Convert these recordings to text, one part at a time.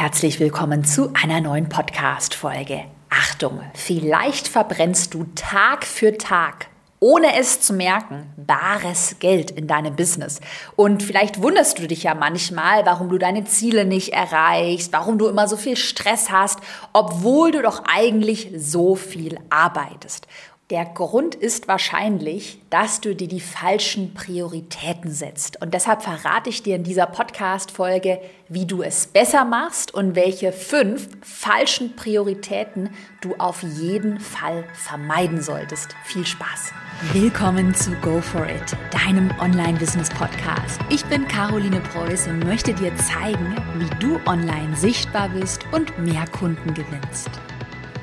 Herzlich willkommen zu einer neuen Podcast-Folge. Achtung, vielleicht verbrennst du Tag für Tag ohne es zu merken, bares Geld in deinem Business. Und vielleicht wunderst du dich ja manchmal, warum du deine Ziele nicht erreichst, warum du immer so viel Stress hast, obwohl du doch eigentlich so viel arbeitest. Der Grund ist wahrscheinlich, dass du dir die falschen Prioritäten setzt. Und deshalb verrate ich dir in dieser Podcast-Folge, wie du es besser machst und welche fünf falschen Prioritäten du auf jeden Fall vermeiden solltest. Viel Spaß! Willkommen zu Go For It, deinem Online-Business-Podcast. Ich bin Caroline Preuß und möchte dir zeigen, wie du online sichtbar bist und mehr Kunden gewinnst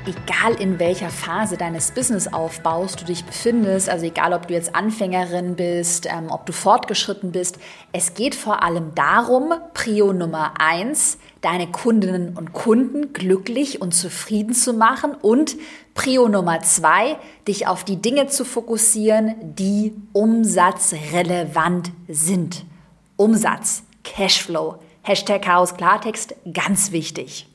egal in welcher Phase deines Businessaufbaus du dich befindest, also egal ob du jetzt Anfängerin bist, ähm, ob du fortgeschritten bist, es geht vor allem darum, Prio Nummer eins, deine Kundinnen und Kunden glücklich und zufrieden zu machen und Prio Nummer zwei, dich auf die Dinge zu fokussieren, die umsatzrelevant sind. Umsatz, Cashflow, Hashtag Chaos Klartext, ganz wichtig.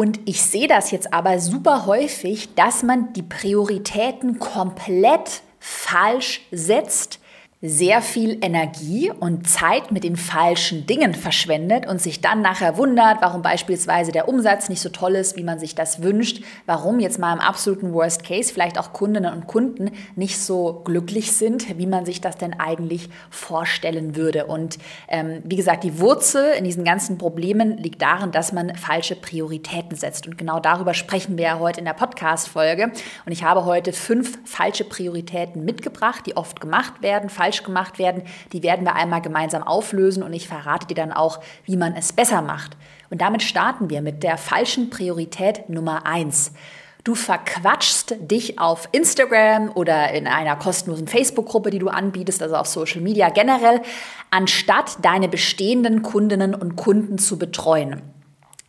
Und ich sehe das jetzt aber super häufig, dass man die Prioritäten komplett falsch setzt sehr viel Energie und Zeit mit den falschen Dingen verschwendet und sich dann nachher wundert, warum beispielsweise der Umsatz nicht so toll ist, wie man sich das wünscht, warum jetzt mal im absoluten Worst Case vielleicht auch Kundinnen und Kunden nicht so glücklich sind, wie man sich das denn eigentlich vorstellen würde. Und ähm, wie gesagt, die Wurzel in diesen ganzen Problemen liegt darin, dass man falsche Prioritäten setzt. Und genau darüber sprechen wir ja heute in der Podcast-Folge. Und ich habe heute fünf falsche Prioritäten mitgebracht, die oft gemacht werden. Falsche falsch gemacht werden, die werden wir einmal gemeinsam auflösen und ich verrate dir dann auch, wie man es besser macht. Und damit starten wir mit der falschen Priorität Nummer eins. Du verquatschst dich auf Instagram oder in einer kostenlosen Facebook-Gruppe, die du anbietest, also auf Social Media generell, anstatt deine bestehenden Kundinnen und Kunden zu betreuen.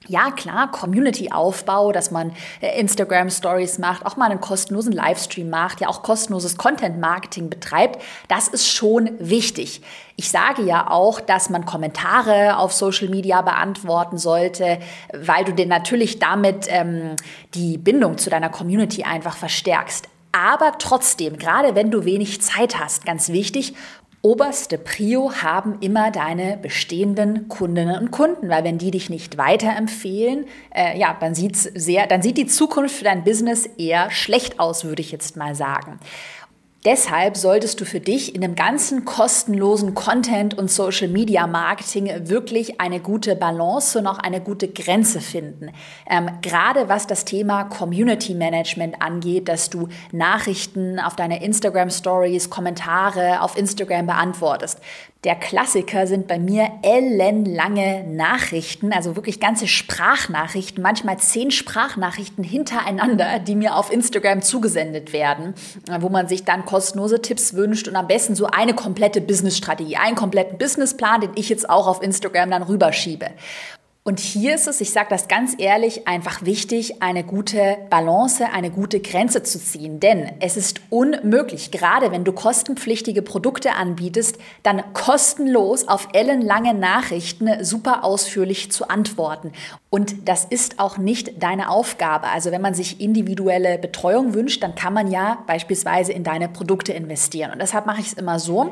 Ja, klar, Community-Aufbau, dass man äh, Instagram-Stories macht, auch mal einen kostenlosen Livestream macht, ja auch kostenloses Content-Marketing betreibt, das ist schon wichtig. Ich sage ja auch, dass man Kommentare auf Social Media beantworten sollte, weil du dir natürlich damit ähm, die Bindung zu deiner Community einfach verstärkst. Aber trotzdem, gerade wenn du wenig Zeit hast, ganz wichtig, Oberste Prio haben immer deine bestehenden Kundinnen und Kunden, weil wenn die dich nicht weiterempfehlen, äh, ja, dann sieht's sehr, dann sieht die Zukunft für dein Business eher schlecht aus, würde ich jetzt mal sagen. Deshalb solltest du für dich in dem ganzen kostenlosen Content und Social Media Marketing wirklich eine gute Balance und auch eine gute Grenze finden. Ähm, gerade was das Thema Community Management angeht, dass du Nachrichten auf deine Instagram Stories, Kommentare auf Instagram beantwortest. Der Klassiker sind bei mir ellenlange Nachrichten, also wirklich ganze Sprachnachrichten, manchmal zehn Sprachnachrichten hintereinander, die mir auf Instagram zugesendet werden, wo man sich dann kostenlose Tipps wünscht und am besten so eine komplette Businessstrategie, einen kompletten Businessplan, den ich jetzt auch auf Instagram dann rüberschiebe. Und hier ist es, ich sage das ganz ehrlich, einfach wichtig, eine gute Balance, eine gute Grenze zu ziehen. Denn es ist unmöglich, gerade wenn du kostenpflichtige Produkte anbietest, dann kostenlos auf ellenlange Nachrichten super ausführlich zu antworten. Und das ist auch nicht deine Aufgabe. Also wenn man sich individuelle Betreuung wünscht, dann kann man ja beispielsweise in deine Produkte investieren. Und deshalb mache ich es immer so,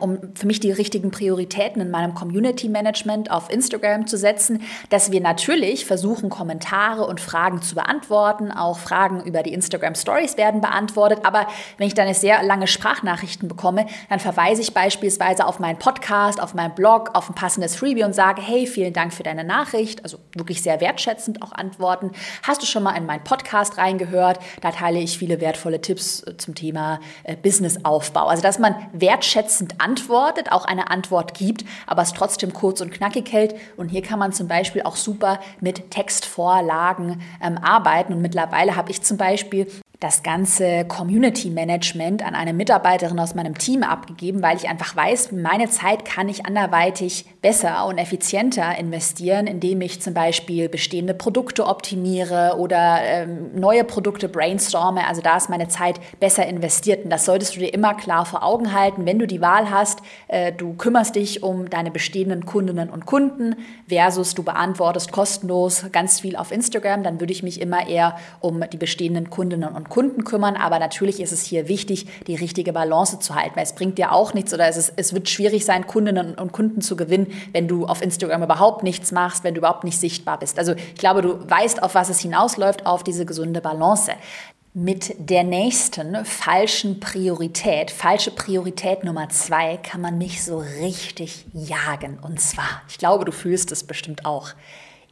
um für mich die richtigen Prioritäten in meinem Community Management auf Instagram zu setzen, dass wir natürlich versuchen, Kommentare und Fragen zu beantworten. Auch Fragen über die Instagram Stories werden beantwortet. Aber wenn ich dann sehr lange Sprachnachrichten bekomme, dann verweise ich beispielsweise auf meinen Podcast, auf meinen Blog, auf ein passendes Freebie und sage, hey, vielen Dank für deine Nachricht. Also wirklich sehr wertschätzend auch antworten. Hast du schon mal in meinen Podcast reingehört? Da teile ich viele wertvolle Tipps äh, zum Thema äh, Businessaufbau. Also, dass man wertschätzend passend antwortet, auch eine Antwort gibt, aber es trotzdem kurz und knackig hält. Und hier kann man zum Beispiel auch super mit Textvorlagen ähm, arbeiten. Und mittlerweile habe ich zum Beispiel das ganze Community Management an eine Mitarbeiterin aus meinem Team abgegeben, weil ich einfach weiß, meine Zeit kann ich anderweitig besser und effizienter investieren, indem ich zum Beispiel bestehende Produkte optimiere oder ähm, neue Produkte brainstorme. Also da ist meine Zeit besser investiert. Und das solltest du dir immer klar vor Augen halten, wenn du die Wahl hast, äh, du kümmerst dich um deine bestehenden Kundinnen und Kunden versus du beantwortest kostenlos ganz viel auf Instagram, dann würde ich mich immer eher um die bestehenden Kundinnen und Kunden kümmern. Aber natürlich ist es hier wichtig, die richtige Balance zu halten, weil es bringt dir auch nichts oder es, ist, es wird schwierig sein, Kundinnen und Kunden zu gewinnen, wenn du auf Instagram überhaupt nichts machst, wenn du überhaupt nicht sichtbar bist. Also ich glaube, du weißt, auf was es hinausläuft, auf diese gesunde Balance mit der nächsten falschen Priorität, falsche Priorität Nummer zwei, kann man mich so richtig jagen. Und zwar, ich glaube, du fühlst es bestimmt auch,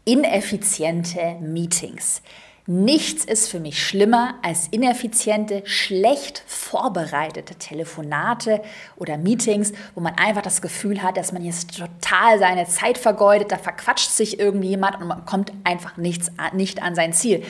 ineffiziente Meetings. Nichts ist für mich schlimmer als ineffiziente, schlecht vorbereitete Telefonate oder Meetings, wo man einfach das Gefühl hat, dass man jetzt total seine Zeit vergeudet, da verquatscht sich irgendjemand und man kommt einfach nichts, nicht an sein Ziel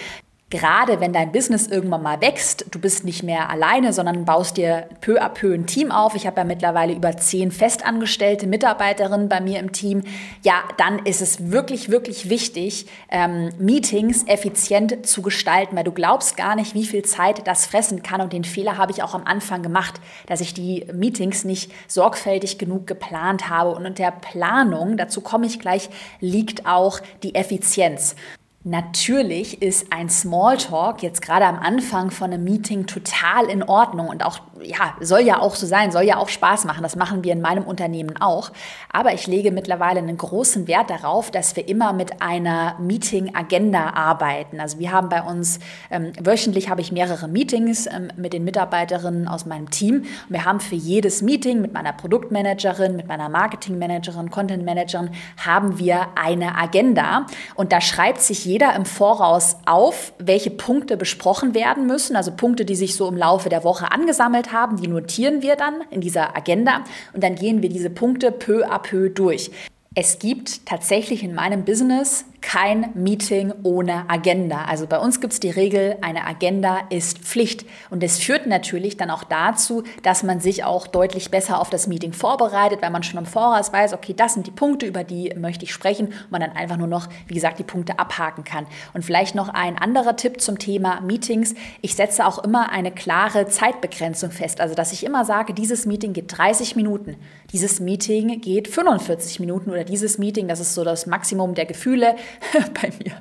gerade wenn dein Business irgendwann mal wächst, du bist nicht mehr alleine, sondern baust dir peu à peu ein Team auf. Ich habe ja mittlerweile über zehn festangestellte Mitarbeiterinnen bei mir im Team. Ja, dann ist es wirklich, wirklich wichtig, ähm, Meetings effizient zu gestalten, weil du glaubst gar nicht, wie viel Zeit das fressen kann. Und den Fehler habe ich auch am Anfang gemacht, dass ich die Meetings nicht sorgfältig genug geplant habe. Und in der Planung, dazu komme ich gleich, liegt auch die Effizienz. Natürlich ist ein Smalltalk jetzt gerade am Anfang von einem Meeting total in Ordnung und auch, ja, soll ja auch so sein, soll ja auch Spaß machen. Das machen wir in meinem Unternehmen auch. Aber ich lege mittlerweile einen großen Wert darauf, dass wir immer mit einer Meeting-Agenda arbeiten. Also wir haben bei uns, ähm, wöchentlich habe ich mehrere Meetings ähm, mit den Mitarbeiterinnen aus meinem Team. wir haben für jedes Meeting mit meiner Produktmanagerin, mit meiner Marketingmanagerin, Contentmanagerin, haben wir eine Agenda. Und da schreibt sich jeder im Voraus auf, welche Punkte besprochen werden müssen, also Punkte, die sich so im Laufe der Woche angesammelt haben, die notieren wir dann in dieser Agenda und dann gehen wir diese Punkte peu à peu durch. Es gibt tatsächlich in meinem Business kein Meeting ohne Agenda. Also bei uns gibt es die Regel, eine Agenda ist Pflicht. Und es führt natürlich dann auch dazu, dass man sich auch deutlich besser auf das Meeting vorbereitet, weil man schon im Voraus weiß, okay, das sind die Punkte, über die möchte ich sprechen und man dann einfach nur noch, wie gesagt, die Punkte abhaken kann. Und vielleicht noch ein anderer Tipp zum Thema Meetings. Ich setze auch immer eine klare Zeitbegrenzung fest. Also dass ich immer sage, dieses Meeting geht 30 Minuten, dieses Meeting geht 45 Minuten oder dieses Meeting, das ist so das Maximum der Gefühle bei mir.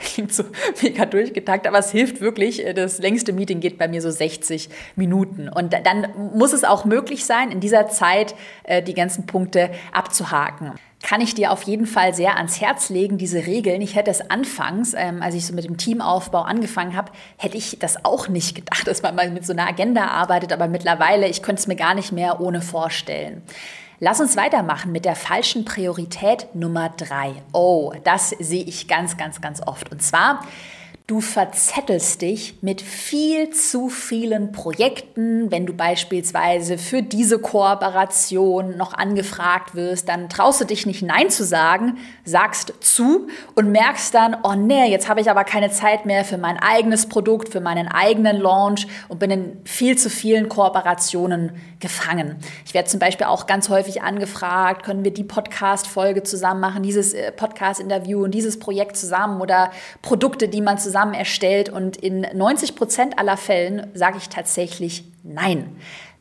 Klingt so mega durchgetakt, aber es hilft wirklich. Das längste Meeting geht bei mir so 60 Minuten. Und dann muss es auch möglich sein, in dieser Zeit äh, die ganzen Punkte abzuhaken kann ich dir auf jeden Fall sehr ans Herz legen, diese Regeln. Ich hätte es anfangs, ähm, als ich so mit dem Teamaufbau angefangen habe, hätte ich das auch nicht gedacht, dass man mal mit so einer Agenda arbeitet, aber mittlerweile, ich könnte es mir gar nicht mehr ohne vorstellen. Lass uns weitermachen mit der falschen Priorität Nummer drei. Oh, das sehe ich ganz, ganz, ganz oft. Und zwar Du verzettelst dich mit viel zu vielen Projekten. Wenn du beispielsweise für diese Kooperation noch angefragt wirst, dann traust du dich nicht Nein zu sagen, sagst zu und merkst dann, oh nee, jetzt habe ich aber keine Zeit mehr für mein eigenes Produkt, für meinen eigenen Launch und bin in viel zu vielen Kooperationen gefangen. Ich werde zum Beispiel auch ganz häufig angefragt, können wir die Podcast-Folge zusammen machen, dieses äh, Podcast-Interview und dieses Projekt zusammen oder Produkte, die man zusammen zusammen erstellt und in 90 Prozent aller Fällen sage ich tatsächlich nein.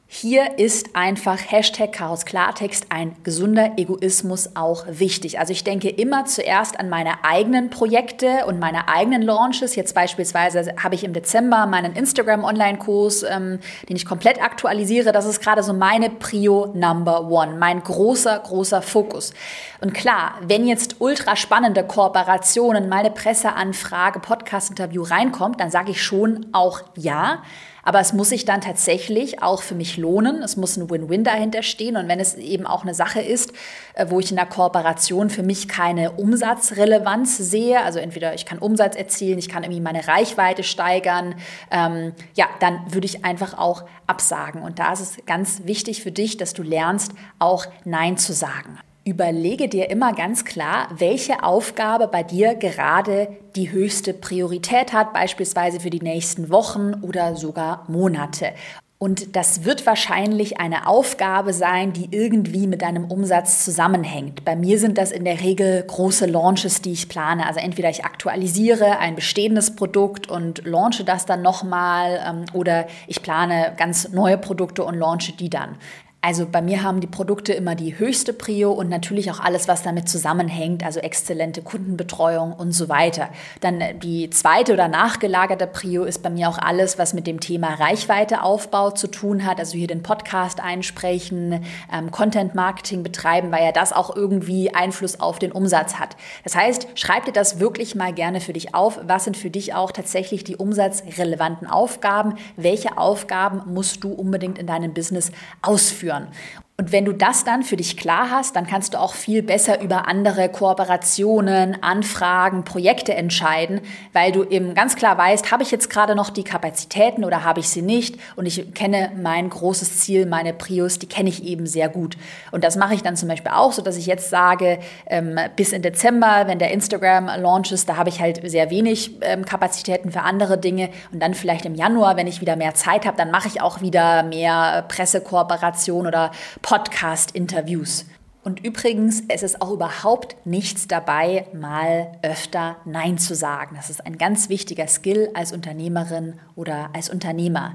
Hier ist einfach Hashtag Chaos Klartext ein gesunder Egoismus auch wichtig. Also ich denke immer zuerst an meine eigenen Projekte und meine eigenen Launches. Jetzt beispielsweise habe ich im Dezember meinen Instagram Online-Kurs, ähm, den ich komplett aktualisiere. Das ist gerade so meine Prio Number One, mein großer, großer Fokus. Und klar, wenn jetzt ultra spannende Kooperationen, meine Presseanfrage, Podcast-Interview reinkommt, dann sage ich schon auch ja. Aber es muss sich dann tatsächlich auch für mich lohnen. Es muss ein Win-Win dahinter stehen. Und wenn es eben auch eine Sache ist, äh, wo ich in der Kooperation für mich keine Umsatzrelevanz sehe, also entweder ich kann Umsatz erzielen, ich kann irgendwie meine Reichweite steigern, ähm, ja, dann würde ich einfach auch absagen. Und da ist es ganz wichtig für dich, dass du lernst, auch Nein zu sagen. Überlege dir immer ganz klar, welche Aufgabe bei dir gerade die höchste Priorität hat, beispielsweise für die nächsten Wochen oder sogar Monate. Und das wird wahrscheinlich eine Aufgabe sein, die irgendwie mit deinem Umsatz zusammenhängt. Bei mir sind das in der Regel große Launches, die ich plane. Also entweder ich aktualisiere ein bestehendes Produkt und launche das dann nochmal ähm, oder ich plane ganz neue Produkte und launche die dann. Also bei mir haben die Produkte immer die höchste Prio und natürlich auch alles, was damit zusammenhängt, also exzellente Kundenbetreuung und so weiter. Dann äh, die zweite oder nachgelagerte Prio ist bei mir auch alles, was mit dem Thema Reichweiteaufbau zu tun hat, also hier den Podcast einsprechen, ähm, Content Marketing betreiben, weil ja das auch irgendwie Einfluss auf den Umsatz hat. Das heißt, schreib dir das wirklich mal gerne für dich auf. Was sind für dich auch tatsächlich die umsatzrelevanten Aufgaben? Welche Aufgaben musst du unbedingt in deinem Business ausführen? Führen. Und wenn du das dann für dich klar hast, dann kannst du auch viel besser über andere Kooperationen, Anfragen, Projekte entscheiden, weil du eben ganz klar weißt, habe ich jetzt gerade noch die Kapazitäten oder habe ich sie nicht? Und ich kenne mein großes Ziel, meine Prius, die kenne ich eben sehr gut. Und das mache ich dann zum Beispiel auch, so dass ich jetzt sage, ähm, bis in Dezember, wenn der Instagram Launch ist, da habe ich halt sehr wenig ähm, Kapazitäten für andere Dinge. Und dann vielleicht im Januar, wenn ich wieder mehr Zeit habe, dann mache ich auch wieder mehr Pressekooperation oder Podcast-Interviews. Und übrigens, es ist auch überhaupt nichts dabei, mal öfter Nein zu sagen. Das ist ein ganz wichtiger Skill als Unternehmerin oder als Unternehmer.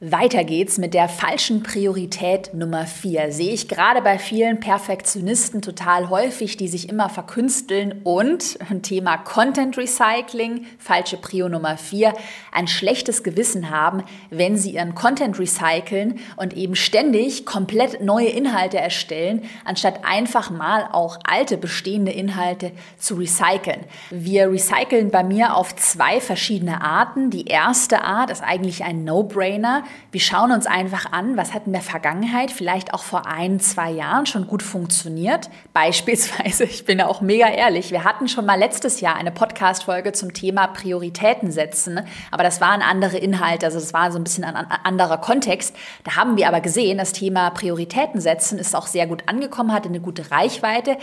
Weiter geht's mit der falschen Priorität Nummer 4. Sehe ich gerade bei vielen Perfektionisten total häufig, die sich immer verkünsteln und Thema Content Recycling, falsche Prio Nummer 4, ein schlechtes Gewissen haben, wenn sie ihren Content recyceln und eben ständig komplett neue Inhalte erstellen, anstatt einfach mal auch alte bestehende Inhalte zu recyceln. Wir recyceln bei mir auf zwei verschiedene Arten. Die erste Art ist eigentlich ein No-Brainer. Wir schauen uns einfach an, was hat in der Vergangenheit, vielleicht auch vor ein, zwei Jahren schon gut funktioniert. Beispielsweise, ich bin auch mega ehrlich, wir hatten schon mal letztes Jahr eine Podcast-Folge zum Thema Prioritäten setzen, aber das waren andere Inhalte, also das war so ein bisschen ein anderer Kontext. Da haben wir aber gesehen, das Thema Prioritäten setzen ist auch sehr gut angekommen, hatte eine gute Reichweite,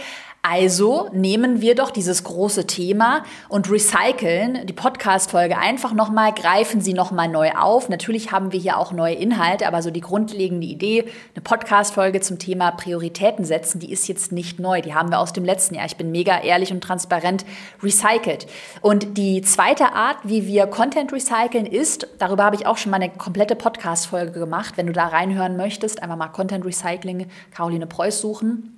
also nehmen wir doch dieses große Thema und recyceln die Podcast-Folge einfach nochmal, greifen sie nochmal neu auf. Natürlich haben wir hier auch neue Inhalte, aber so die grundlegende Idee, eine Podcast-Folge zum Thema Prioritäten setzen, die ist jetzt nicht neu. Die haben wir aus dem letzten Jahr. Ich bin mega ehrlich und transparent recycelt. Und die zweite Art, wie wir Content recyceln, ist, darüber habe ich auch schon mal eine komplette Podcast-Folge gemacht. Wenn du da reinhören möchtest, einfach mal Content Recycling, Caroline Preuß suchen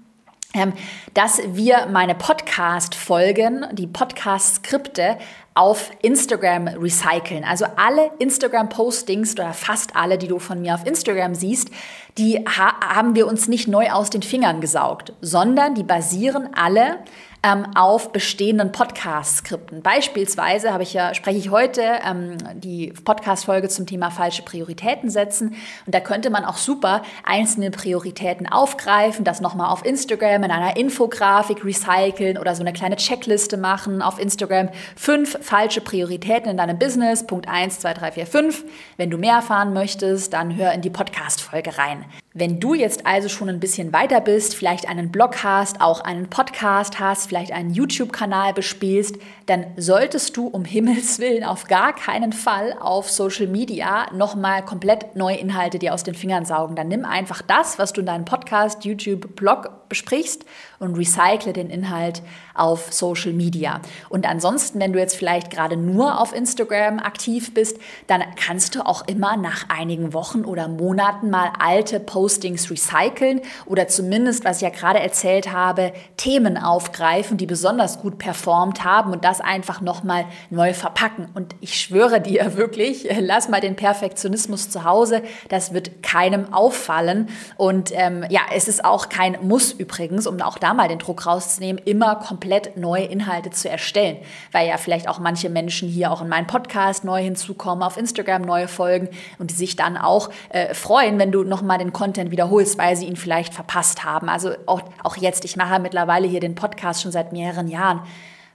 dass wir meine Podcast-Folgen, die Podcast-Skripte auf Instagram recyceln. Also alle Instagram-Postings oder fast alle, die du von mir auf Instagram siehst, die ha haben wir uns nicht neu aus den Fingern gesaugt, sondern die basieren alle ähm, auf bestehenden Podcast-Skripten. Beispielsweise habe ich ja, spreche ich heute ähm, die Podcast-Folge zum Thema falsche Prioritäten setzen. Und da könnte man auch super einzelne Prioritäten aufgreifen, das nochmal auf Instagram in einer Infografik recyceln oder so eine kleine Checkliste machen auf Instagram. Fünf falsche Prioritäten in deinem Business. Punkt eins, zwei, drei, vier, fünf. Wenn du mehr erfahren möchtest, dann hör in die Podcast-Folge rein. Wenn du jetzt also schon ein bisschen weiter bist, vielleicht einen Blog hast, auch einen Podcast hast, vielleicht einen YouTube-Kanal bespielst, dann solltest du um Himmels Willen auf gar keinen Fall auf Social Media nochmal komplett neue Inhalte dir aus den Fingern saugen. Dann nimm einfach das, was du in deinem Podcast, YouTube, Blog besprichst und recycle den Inhalt auf Social Media. Und ansonsten, wenn du jetzt vielleicht gerade nur auf Instagram aktiv bist, dann kannst du auch immer nach einigen Wochen oder Monaten mal alte Posts Postings recyceln oder zumindest, was ich ja gerade erzählt habe, Themen aufgreifen, die besonders gut performt haben und das einfach nochmal neu verpacken. Und ich schwöre dir wirklich, lass mal den Perfektionismus zu Hause, das wird keinem auffallen. Und ähm, ja, es ist auch kein Muss übrigens, um auch da mal den Druck rauszunehmen, immer komplett neue Inhalte zu erstellen, weil ja vielleicht auch manche Menschen hier auch in meinen Podcast neu hinzukommen, auf Instagram neue Folgen und die sich dann auch äh, freuen, wenn du nochmal den Content Content wiederholst, weil sie ihn vielleicht verpasst haben. Also auch, auch jetzt, ich mache mittlerweile hier den Podcast schon seit mehreren Jahren.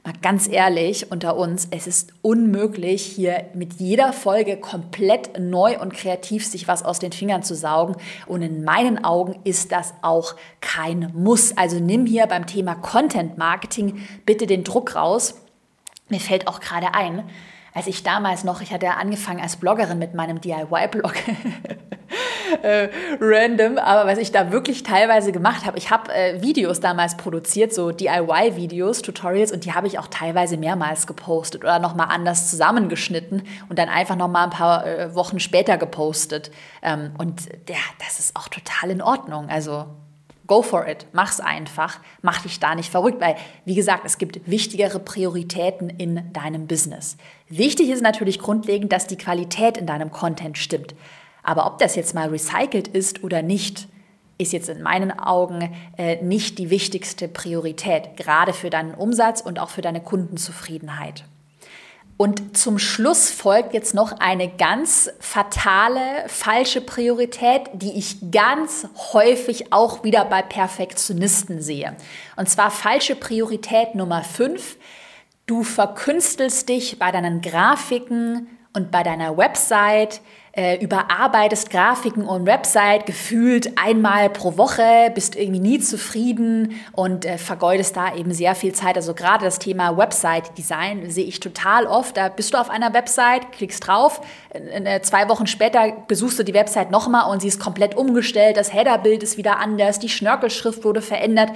Mal ganz ehrlich unter uns, es ist unmöglich, hier mit jeder Folge komplett neu und kreativ sich was aus den Fingern zu saugen. Und in meinen Augen ist das auch kein Muss. Also nimm hier beim Thema Content Marketing bitte den Druck raus. Mir fällt auch gerade ein, als ich damals noch, ich hatte ja angefangen als Bloggerin mit meinem DIY-Blog, äh, random, aber was ich da wirklich teilweise gemacht habe, ich habe äh, Videos damals produziert, so DIY-Videos, Tutorials und die habe ich auch teilweise mehrmals gepostet oder nochmal anders zusammengeschnitten und dann einfach nochmal ein paar äh, Wochen später gepostet. Ähm, und ja, das ist auch total in Ordnung. Also Go for it, mach's einfach, mach dich da nicht verrückt, weil, wie gesagt, es gibt wichtigere Prioritäten in deinem Business. Wichtig ist natürlich grundlegend, dass die Qualität in deinem Content stimmt. Aber ob das jetzt mal recycelt ist oder nicht, ist jetzt in meinen Augen äh, nicht die wichtigste Priorität, gerade für deinen Umsatz und auch für deine Kundenzufriedenheit. Und zum Schluss folgt jetzt noch eine ganz fatale, falsche Priorität, die ich ganz häufig auch wieder bei Perfektionisten sehe. Und zwar falsche Priorität Nummer 5. Du verkünstelst dich bei deinen Grafiken und bei deiner Website äh, überarbeitest Grafiken und Website gefühlt einmal pro Woche, bist irgendwie nie zufrieden und äh, vergeudest da eben sehr viel Zeit. Also gerade das Thema Website-Design sehe ich total oft. Da bist du auf einer Website, klickst drauf, zwei Wochen später besuchst du die Website nochmal und sie ist komplett umgestellt, das Headerbild ist wieder anders, die Schnörkelschrift wurde verändert.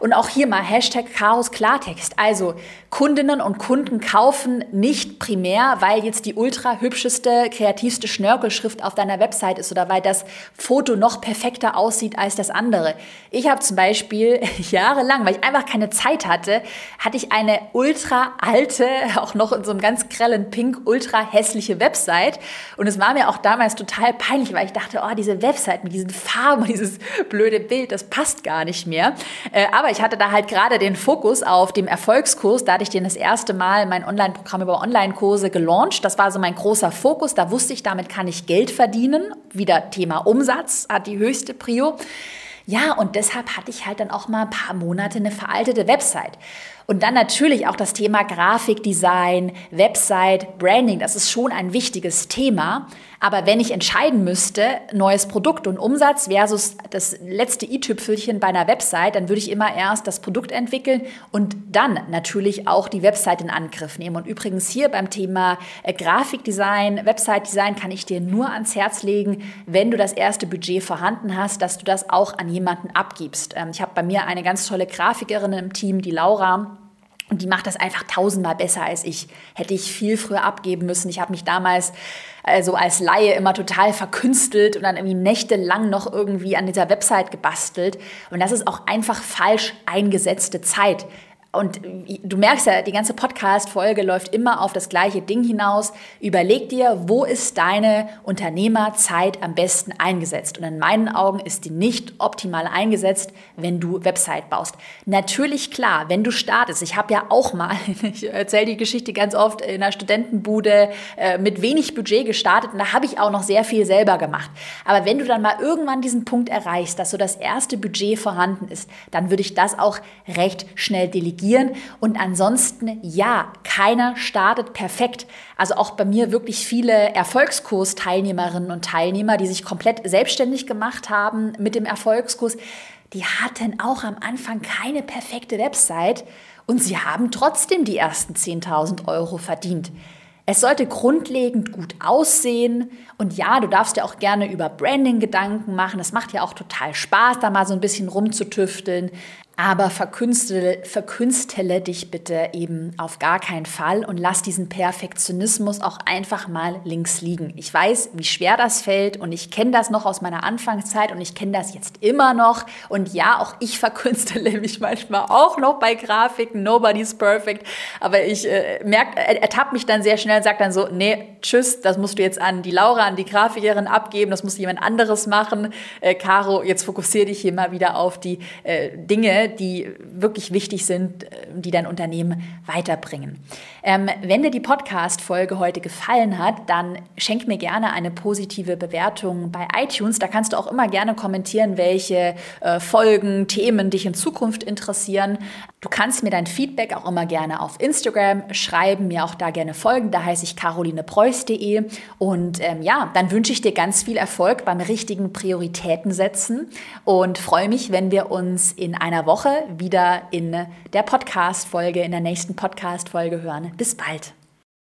Und auch hier mal Hashtag Chaos Klartext. Also Kundinnen und Kunden kaufen nicht primär, weil jetzt die ultra hübscheste, kreativste Schnörkelschrift auf deiner Website ist oder weil das Foto noch perfekter aussieht als das andere. Ich habe zum Beispiel jahrelang, weil ich einfach keine Zeit hatte, hatte ich eine ultra alte, auch noch in so einem ganz grellen Pink, ultra hässliche Website. Und es war mir auch damals total peinlich, weil ich dachte, oh, diese Website mit diesen Farben und dieses blöde Bild, das passt gar nicht mehr. Äh, aber ich hatte da halt gerade den Fokus auf dem Erfolgskurs. Da hatte ich den das erste Mal mein Online-Programm über Online-Kurse gelauncht. Das war so mein großer Fokus. Da wusste ich, damit kann ich Geld verdienen. Wieder Thema Umsatz hat die höchste Prio. Ja, und deshalb hatte ich halt dann auch mal ein paar Monate eine veraltete Website. Und dann natürlich auch das Thema Grafikdesign, Website, Branding. Das ist schon ein wichtiges Thema. Aber wenn ich entscheiden müsste, neues Produkt und Umsatz versus das letzte i-Tüpfelchen bei einer Website, dann würde ich immer erst das Produkt entwickeln und dann natürlich auch die Website in Angriff nehmen. Und übrigens hier beim Thema äh, Grafikdesign, Website-Design kann ich dir nur ans Herz legen, wenn du das erste Budget vorhanden hast, dass du das auch an jemanden abgibst. Ähm, ich habe bei mir eine ganz tolle Grafikerin im Team, die Laura. Und die macht das einfach tausendmal besser als ich. Hätte ich viel früher abgeben müssen. Ich habe mich damals also als Laie immer total verkünstelt und dann irgendwie nächtelang noch irgendwie an dieser Website gebastelt. Und das ist auch einfach falsch eingesetzte Zeit. Und du merkst ja, die ganze Podcast-Folge läuft immer auf das gleiche Ding hinaus. Überleg dir, wo ist deine Unternehmerzeit am besten eingesetzt? Und in meinen Augen ist die nicht optimal eingesetzt, wenn du Website baust. Natürlich klar, wenn du startest. Ich habe ja auch mal, ich erzähle die Geschichte ganz oft in einer Studentenbude äh, mit wenig Budget gestartet und da habe ich auch noch sehr viel selber gemacht. Aber wenn du dann mal irgendwann diesen Punkt erreichst, dass so das erste Budget vorhanden ist, dann würde ich das auch recht schnell delegieren delegieren. Und ansonsten, ja, keiner startet perfekt. Also auch bei mir wirklich viele Erfolgskursteilnehmerinnen und Teilnehmer, die sich komplett selbstständig gemacht haben mit dem Erfolgskurs, die hatten auch am Anfang keine perfekte Website und sie haben trotzdem die ersten 10.000 Euro verdient. Es sollte grundlegend gut aussehen. Und ja, du darfst ja auch gerne über Branding Gedanken machen. Es macht ja auch total Spaß, da mal so ein bisschen rumzutüfteln. Aber verkünstele, verkünstele dich bitte eben auf gar keinen Fall und lass diesen Perfektionismus auch einfach mal links liegen. Ich weiß, wie schwer das fällt und ich kenne das noch aus meiner Anfangszeit und ich kenne das jetzt immer noch. Und ja, auch ich verkünstele mich manchmal auch noch bei Grafiken. Nobody's perfect. Aber ich äh, merke, er, ertappe mich dann sehr schnell und sage dann so, nee, tschüss, das musst du jetzt an die Laura, an die Grafikerin abgeben, das muss jemand anderes machen. Äh, Caro, jetzt fokussiere dich hier mal wieder auf die äh, Dinge, die wirklich wichtig sind, äh, die dein Unternehmen weiterbringen. Ähm, wenn dir die Podcast-Folge heute gefallen hat, dann schenk mir gerne eine positive Bewertung bei iTunes. Da kannst du auch immer gerne kommentieren, welche äh, Folgen, Themen dich in Zukunft interessieren. Du kannst mir dein Feedback auch immer gerne auf Instagram schreiben, mir auch da gerne folgen. Da heiße ich carolinepreuß.de. Und ähm, ja, dann wünsche ich dir ganz viel Erfolg beim richtigen Prioritäten setzen und freue mich, wenn wir uns in einer Woche Woche wieder in der Podcast-Folge, in der nächsten Podcast-Folge hören. Bis bald.